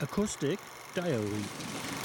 Acoustic Diary.